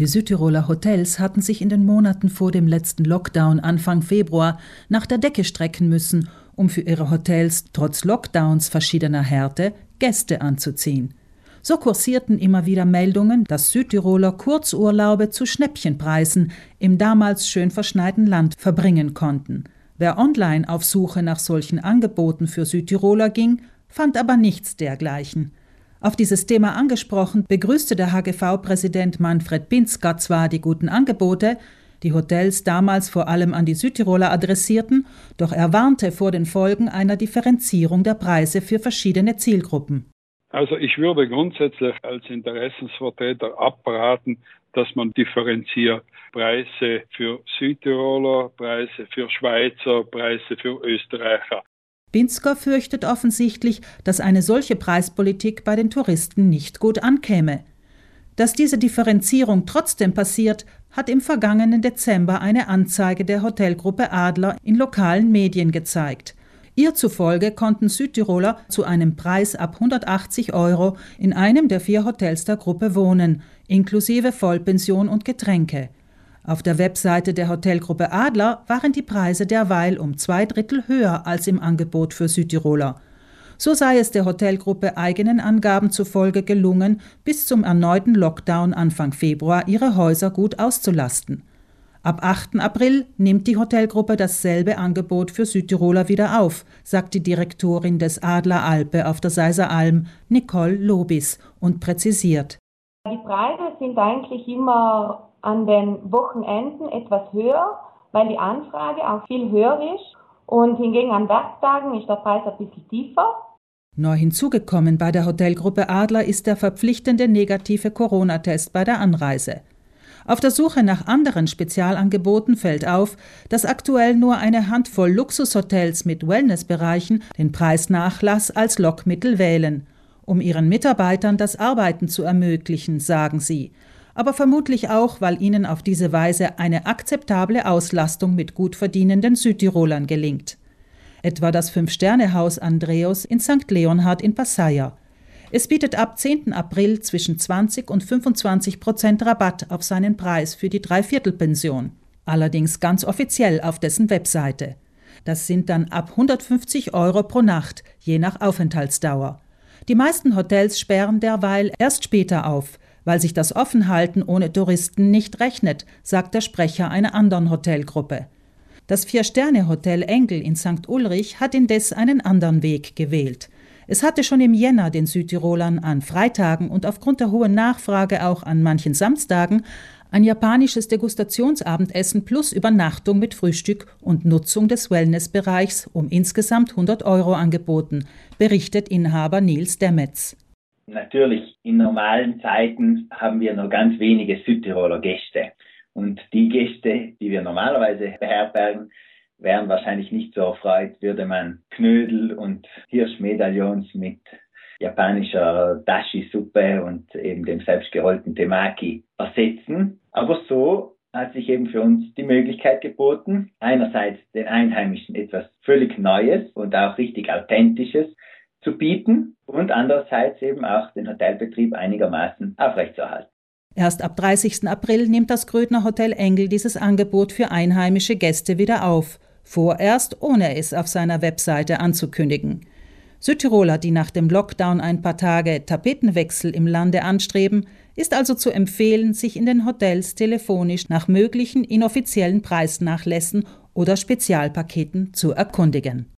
Die Südtiroler Hotels hatten sich in den Monaten vor dem letzten Lockdown Anfang Februar nach der Decke strecken müssen, um für ihre Hotels trotz Lockdowns verschiedener Härte Gäste anzuziehen. So kursierten immer wieder Meldungen, dass Südtiroler Kurzurlaube zu Schnäppchenpreisen im damals schön verschneiten Land verbringen konnten. Wer online auf Suche nach solchen Angeboten für Südtiroler ging, fand aber nichts dergleichen. Auf dieses Thema angesprochen, begrüßte der HGV-Präsident Manfred Pinsker zwar die guten Angebote, die Hotels damals vor allem an die Südtiroler adressierten, doch er warnte vor den Folgen einer Differenzierung der Preise für verschiedene Zielgruppen. Also ich würde grundsätzlich als Interessensvertreter abraten, dass man differenziert Preise für Südtiroler, Preise für Schweizer, Preise für Österreicher. Binsker fürchtet offensichtlich, dass eine solche Preispolitik bei den Touristen nicht gut ankäme. Dass diese Differenzierung trotzdem passiert, hat im vergangenen Dezember eine Anzeige der Hotelgruppe Adler in lokalen Medien gezeigt. Ihr zufolge konnten Südtiroler zu einem Preis ab 180 Euro in einem der vier Hotels der Gruppe wohnen, inklusive Vollpension und Getränke. Auf der Webseite der Hotelgruppe Adler waren die Preise derweil um zwei Drittel höher als im Angebot für Südtiroler. So sei es der Hotelgruppe eigenen Angaben zufolge gelungen, bis zum erneuten Lockdown Anfang Februar ihre Häuser gut auszulasten. Ab 8. April nimmt die Hotelgruppe dasselbe Angebot für Südtiroler wieder auf, sagt die Direktorin des Adler Alpe auf der Seiser Alm, Nicole Lobis, und präzisiert. Die Preise sind eigentlich immer an den Wochenenden etwas höher, weil die Anfrage auch viel höher ist. Und hingegen an Werktagen ist der Preis ein bisschen tiefer. Neu hinzugekommen bei der Hotelgruppe Adler ist der verpflichtende negative Corona-Test bei der Anreise. Auf der Suche nach anderen Spezialangeboten fällt auf, dass aktuell nur eine Handvoll Luxushotels mit Wellnessbereichen den Preisnachlass als Lockmittel wählen, um ihren Mitarbeitern das Arbeiten zu ermöglichen, sagen sie, aber vermutlich auch, weil ihnen auf diese Weise eine akzeptable Auslastung mit gut verdienenden Südtirolern gelingt. Etwa das Fünf-Sterne-Haus Andreas in St. Leonhard in Passaier. Es bietet ab 10. April zwischen 20 und 25 Prozent Rabatt auf seinen Preis für die Dreiviertelpension. Allerdings ganz offiziell auf dessen Webseite. Das sind dann ab 150 Euro pro Nacht, je nach Aufenthaltsdauer. Die meisten Hotels sperren derweil erst später auf, weil sich das Offenhalten ohne Touristen nicht rechnet, sagt der Sprecher einer anderen Hotelgruppe. Das Vier-Sterne-Hotel Engel in St. Ulrich hat indes einen anderen Weg gewählt. Es hatte schon im Jänner den Südtirolern an Freitagen und aufgrund der hohen Nachfrage auch an manchen Samstagen ein japanisches Degustationsabendessen plus Übernachtung mit Frühstück und Nutzung des Wellnessbereichs um insgesamt 100 Euro angeboten, berichtet Inhaber Nils Demetz. Natürlich, in normalen Zeiten haben wir nur ganz wenige Südtiroler Gäste. Und die Gäste, die wir normalerweise beherbergen, wären wahrscheinlich nicht so erfreut, würde man Knödel und Hirschmedaillons mit japanischer Dashi-Suppe und eben dem selbstgerollten Temaki ersetzen. Aber so hat sich eben für uns die Möglichkeit geboten, einerseits den Einheimischen etwas völlig Neues und auch richtig Authentisches zu bieten und andererseits eben auch den Hotelbetrieb einigermaßen aufrechtzuerhalten. Erst ab 30. April nimmt das Grödner Hotel Engel dieses Angebot für einheimische Gäste wieder auf vorerst ohne es auf seiner Webseite anzukündigen. Südtiroler, die nach dem Lockdown ein paar Tage Tapetenwechsel im Lande anstreben, ist also zu empfehlen, sich in den Hotels telefonisch nach möglichen inoffiziellen Preisnachlässen oder Spezialpaketen zu erkundigen